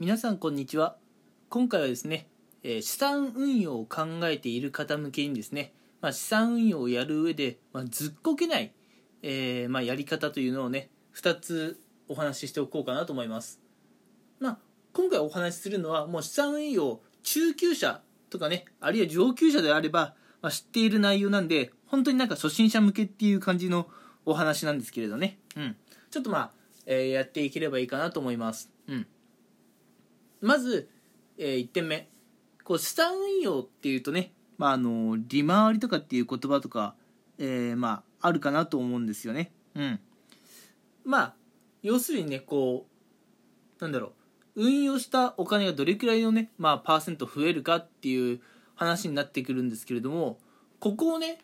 皆さんこんにちは。今回はですね、え資産運用を考えている方向けにですね、まあ、資産運用をやる上で、まあ、ずっこけない、えーまあ、やり方というのをね2つお話ししておこうかなと思います、まあ、今回お話しするのはもう資産運用中級者とかねあるいは上級者であれば、ま、知っている内容なんで本当になんか初心者向けっていう感じのお話なんですけれどね、うん、ちょっとまあ、えーやっていければいいかなと思います、うん。まず、え1点目。こう資産運用っていうとね、まあ、あの利回りとかっていう言葉とか、えーまあ、あるかなと思うんですよね。うん、まあ要するにねこうなんだろう。運用したお金がどれくらいのね、まあ、パーセント増えるかっていう話になってくるんですけれどもここをね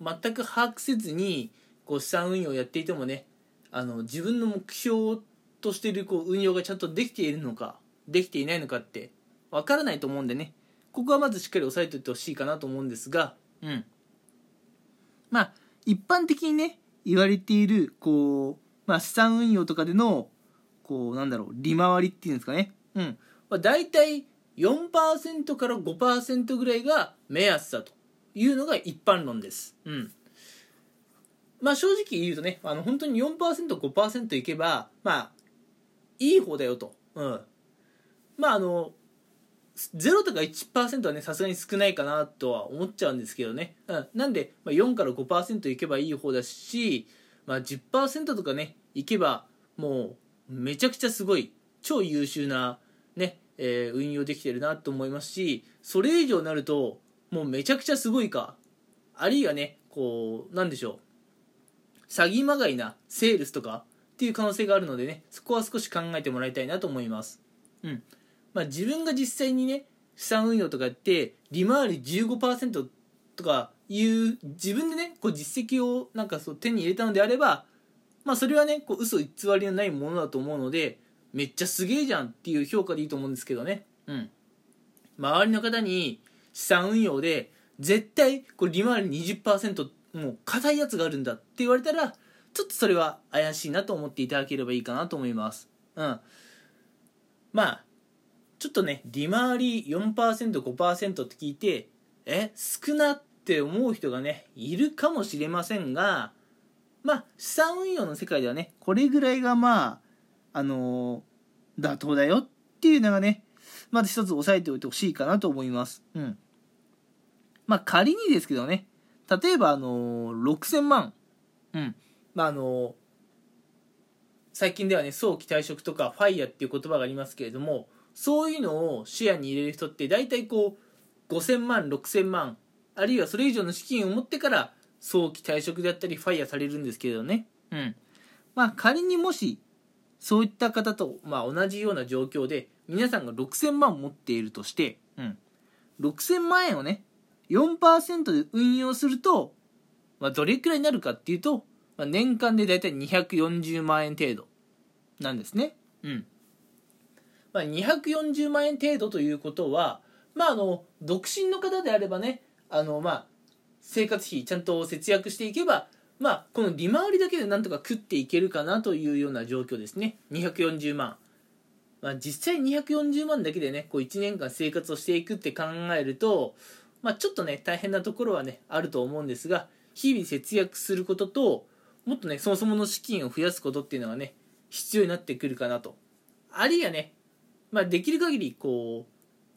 全く把握せずにこう資産運用をやっていてもねあの自分の目標としているこう運用がちゃんとできているのかできていないのかってわからないと思うんでね。ここはまずしっかり押さえておいてほしいかなと思うんですが。うん。まあ一般的にね言われているこう、まあ、資産運用とかでのこうなんだろう利回りっていうんですかね。うん、まあ、大体4%から5%ぐらいが目安だというのが一般論です。うん。まあ正直言うとねあの本当に 4%5% いけばまあいい方だよと。うん。まああの0とか1%はねさすがに少ないかなとは思っちゃうんですけどね、うん、なんで、まあ、4から5%いけばいい方だし、まあ、10%とかねいけばもうめちゃくちゃすごい超優秀なね、えー運用できてるなと思いますしそれ以上になるともうめちゃくちゃすごいかあるいはねこうなんでしょう詐欺まがいなセールスとかっていう可能性があるのでねそこは少し考えてもらいたいなと思います。うん。まあ自分が実際にね資産運用とかやって利回り15%とかいう自分でねこう実績をなんかそう手に入れたのであればまあそれはねこう嘘偽りのないものだと思うのでめっちゃすげえじゃんっていう評価でいいと思うんですけどね。うん。周りの方に資産運用で絶対これ利回り20%もう硬いやつがあるんだって言われたらちょっとそれは怪しいなと思っていただければいいかなと思います。うん。まあちょっとね利回り 4%5% って聞いてえ少なって思う人がねいるかもしれませんがまあ資産運用の世界ではねこれぐらいがまああのー妥当だよっていうのがねまず一つ押さえておいてほしいかなと思います。うん。まあ仮にですけどね例えばあのー6000万。うん。まああのー最近ではね早期退職とかファイヤーっていう言葉がありますけれどもそういうのを視野に入れる人って大体こう5000万6000万あるいはそれ以上の資金を持ってから早期退職であったりファイヤーされるんですけどね。うん。まあ仮にもしそういった方と、まあ、同じような状況で皆さんが6000万持っているとして、うん、6000万円をね4%で運用すると、まあ、どれくらいになるかっていうと、まあ、年間でだいたい240万円程度なんですね。うん。まあ、240万円程度ということは、まあ、あの独身の方であればねあの、まあ、生活費ちゃんと節約していけば、まあ、この利回りだけでなんとか食っていけるかなというような状況ですね。240万、まあ、実際240万だけでねこう1年間生活をしていくって考えると、まあ、ちょっとね大変なところはねあると思うんですが日々節約することともっとねそもそもの資金を増やすことっていうのがね必要になってくるかなと。あるいはね、まあ、できる限りこ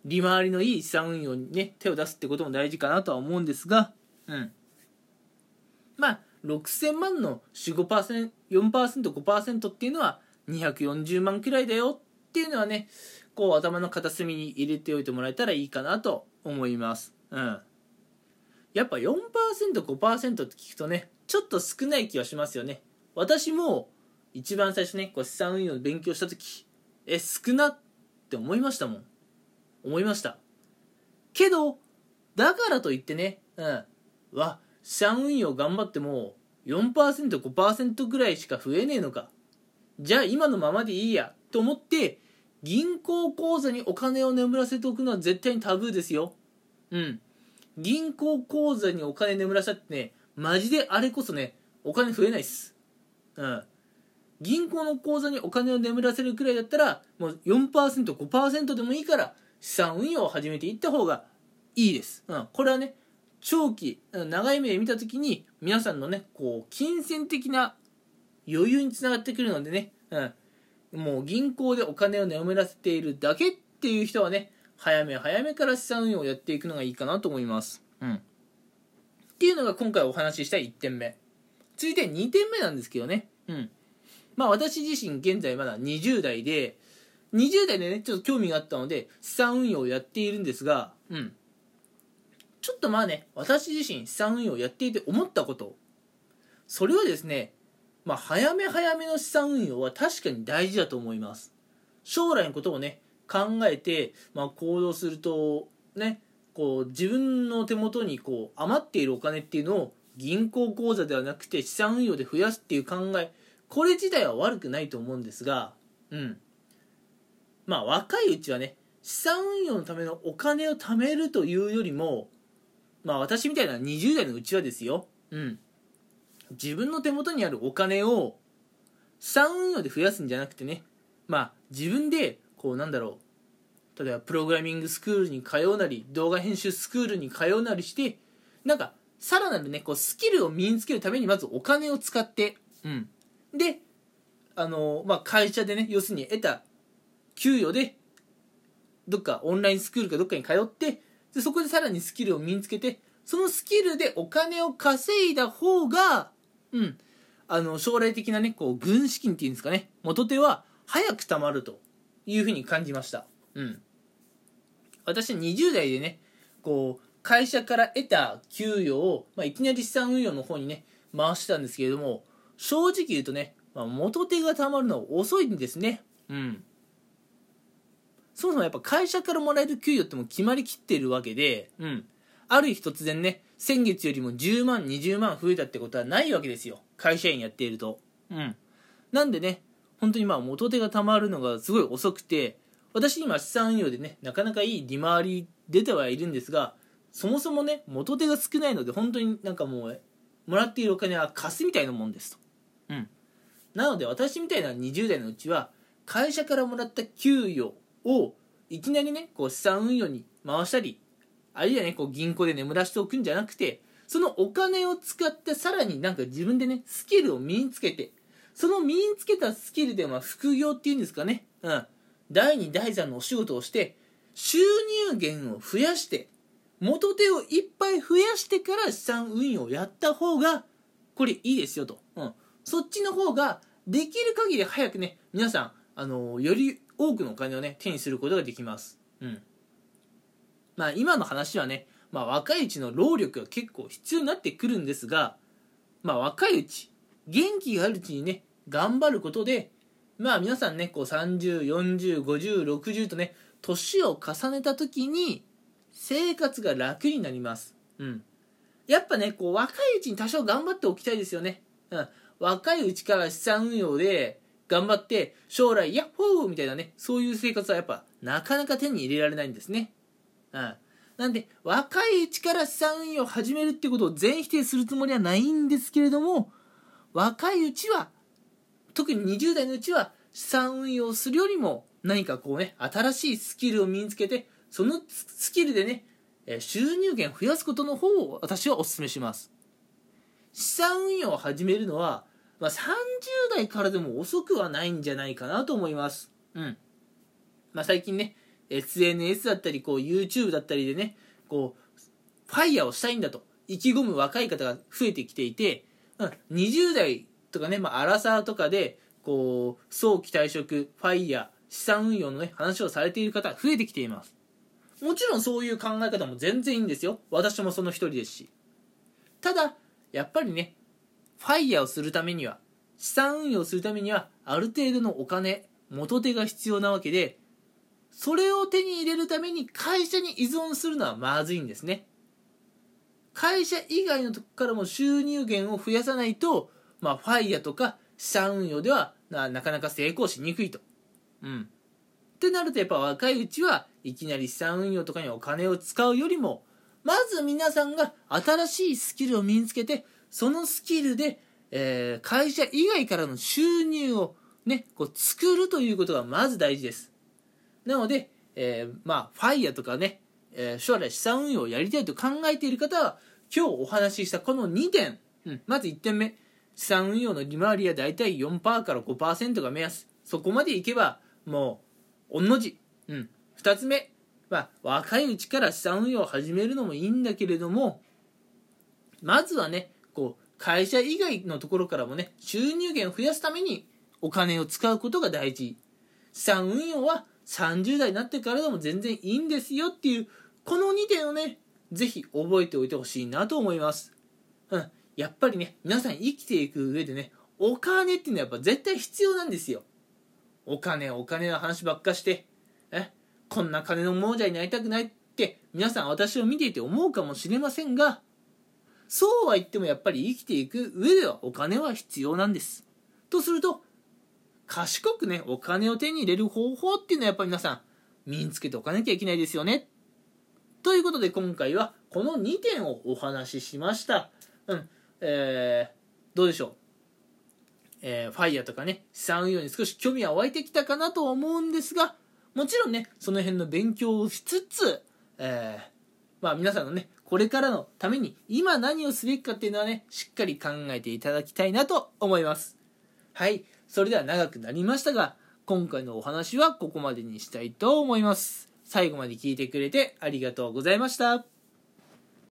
う利回りのいい資産運用にね手を出すってことも大事かなとは思うんですがうん。まあ6000万の 4%5% っていうのは240万くらいだよっていうのはねこう頭の片隅に入れておいてもらえたらいいかなと思います。うん。やっぱ 4%5% って聞くとねちょっと少ない気はしますよね。私も一番最初ねこう資産運用の勉強した時え少なっって思いましたもん。思いました。けどだからといってねうん。わ資産運用頑張っても 4%5% ぐらいしか増えねえのか。じゃあ今のままでいいやと思って銀行口座にお金を眠らせておくのは絶対にタブーですよ。うん。銀行口座にお金眠らせたってねマジであれこそねお金増えないっす。うん。銀行の口座にお金を眠らせるくらいだったらもう 4%5% でもいいから資産運用を始めていった方がいいです、うん、これはね長期長い目で見た時に皆さんのねこう金銭的な余裕につながってくるのでね、うん、もう銀行でお金を眠らせているだけっていう人はね早め早めから資産運用をやっていくのがいいかなと思います、うん、っていうのが今回お話しした1点目。続いて2点目なんですけどね。うん。まあ私自身現在まだ20代で20代でねちょっと興味があったので資産運用をやっているんですがうん。ちょっとまあね私自身資産運用をやっていて思ったことそれはですねまあ早め早めの資産運用は確かに大事だと思います。将来のことをね考えて、まあ、行動するとねこう自分の手元にこう余っているお金っていうのを銀行口座ではなくて資産運用で増やすっていう考えこれ自体は悪くないと思うんですがうん。まあ若いうちはね資産運用のためのお金を貯めるというよりもまあ私みたいな20代のうちはですよ。うん。自分の手元にあるお金を資産運用で増やすんじゃなくてねまあ自分でこうなんだろう。例えばプログラミングスクールに通うなり動画編集スクールに通うなりしてなんかさらなるねこうスキルを身につけるためにまずお金を使ってうん。であのまあ会社でね要するに得た給与でどっかオンラインスクールかどっかに通ってでそこでさらにスキルを身につけてそのスキルでお金を稼いだ方がうんあの将来的なねこう軍資金っていうんですかね元手は早く貯まるというふうに感じました。うん。私は20代でねこう会社から得た給与を、まあ、いきなり資産運用の方にね回したんですけれども正直言うとね、まあ、元手が貯まるのは遅いんですねうんそもそもやっぱ会社からもらえる給与っても決まりきっているわけで、うん。ある日突然ね、先月よりも10万、20万増えたってことはないわけですよ。会社員やっていると。うん。なんでね、本当にまあ元手が貯まるのがすごい遅くて、私今資産運用でね、なかなかいい利回り出てはいるんですが、そもそもね、元手が少ないので本当になんかもう、もらっているお金は貸すみたいなもんですと。うん。なので私みたいな20代のうちは、会社からもらった給与をいきなりね、こう資産運用に回したり、あるいはね、こう銀行で眠らしておくんじゃなくて、そのお金を使ってさらになんか自分でね、スキルを身につけて、その身につけたスキルでまあ副業っていうんですかね、うん。第2、第3のお仕事をして、収入源を増やして、元手をいっぱい増やしてから資産運用をやった方が、これいいですよと。そっちの方が、できる限り早くね、皆さん、あの、より多くのお金をね手にすることができます。うん。まあ今の話はね、まあ、若いうちの労力が結構必要になってくるんですがまあ若いうち元気があるうちにね頑張ることでまあ皆さんねこう30405060とね年を重ねた時に生活が楽になります。うん。やっぱねこう若いうちに多少頑張っておきたいですよね。うん。若いうちから資産運用で頑張って将来ヤッホーみたいなねそういう生活はやっぱなかなか手に入れられないんですね。うんなんで若いうちから資産運用を始めるってことを全否定するつもりはないんですけれども若いうちは特に20代のうちは資産運用するよりも何かこうね新しいスキルを身につけてそのスキルでね収入源増やすことの方を私はお勧めします。資産運用を始めるのはまあ、30代からでも遅くはないんじゃないかなと思います。うん。まあ、最近ね、SNS だったり、こう、YouTube だったりでね、こう、ファイヤーをしたいんだと、意気込む若い方が増えてきていて、うん、20代とかね、まあ、アラサーとかで、こう、早期退職、ファイヤー、資産運用のね、話をされている方、増えてきています。もちろんそういう考え方も全然いいんですよ。私もその一人ですし。ただ、やっぱりね、ファイヤーをするためには資産運用するためにはある程度のお金元手が必要なわけでそれを手に入れるために会社に依存するのはまずいんですね会社以外のとこからも収入源を増やさないと、まあ、ファイヤーとか資産運用ではなかなか成功しにくいと。うん。ってなるとやっぱ若いうちはいきなり資産運用とかにお金を使うよりもまず皆さんが新しいスキルを身につけてそのスキルでえー、会社以外からの収入をね、こう作るということがまず大事です。なので、えー、まあ、ファイヤーとかね、えー、将来資産運用をやりたいと考えている方は、今日お話ししたこの2点、うん、まず1点目、資産運用の利回りはだいたい4%から5%が目安。そこまでいけば、もう、御の字。うん。2つ目、まあ、若いうちから資産運用を始めるのもいいんだけれども、まずはね、会社以外のところからもね、収入源を増やすためにお金を使うことが大事。資産運用は30代になってからでも全然いいんですよっていう、この2点をね、ぜひ覚えておいてほしいなと思います。うん。やっぱりね、皆さん生きていく上でね、お金っていうのはやっぱ絶対必要なんですよ。お金、お金の話ばっかして、え、こんな金の亡者になりたくないって皆さん私を見ていて思うかもしれませんが、そうは言ってもやっぱり生きていく上ではお金は必要なんです。とすると、賢くね、お金を手に入れる方法っていうのはやっぱり皆さん身につけておかなきゃいけないですよね。ということで今回はこの2点をお話ししました。うん。えー、どうでしょう？えー、ファイヤーとかね、資産運用に少し興味は湧いてきたかなと思うんですが、もちろんね、その辺の勉強をしつつ、えー、まあ皆さんのね、これからのために今何をすべきかっていうのはね、しっかり考えていただきたいなと思います。はい。それでは長くなりましたが、今回のお話はここまでにしたいと思います。最後まで聞いてくれてありがとうございました。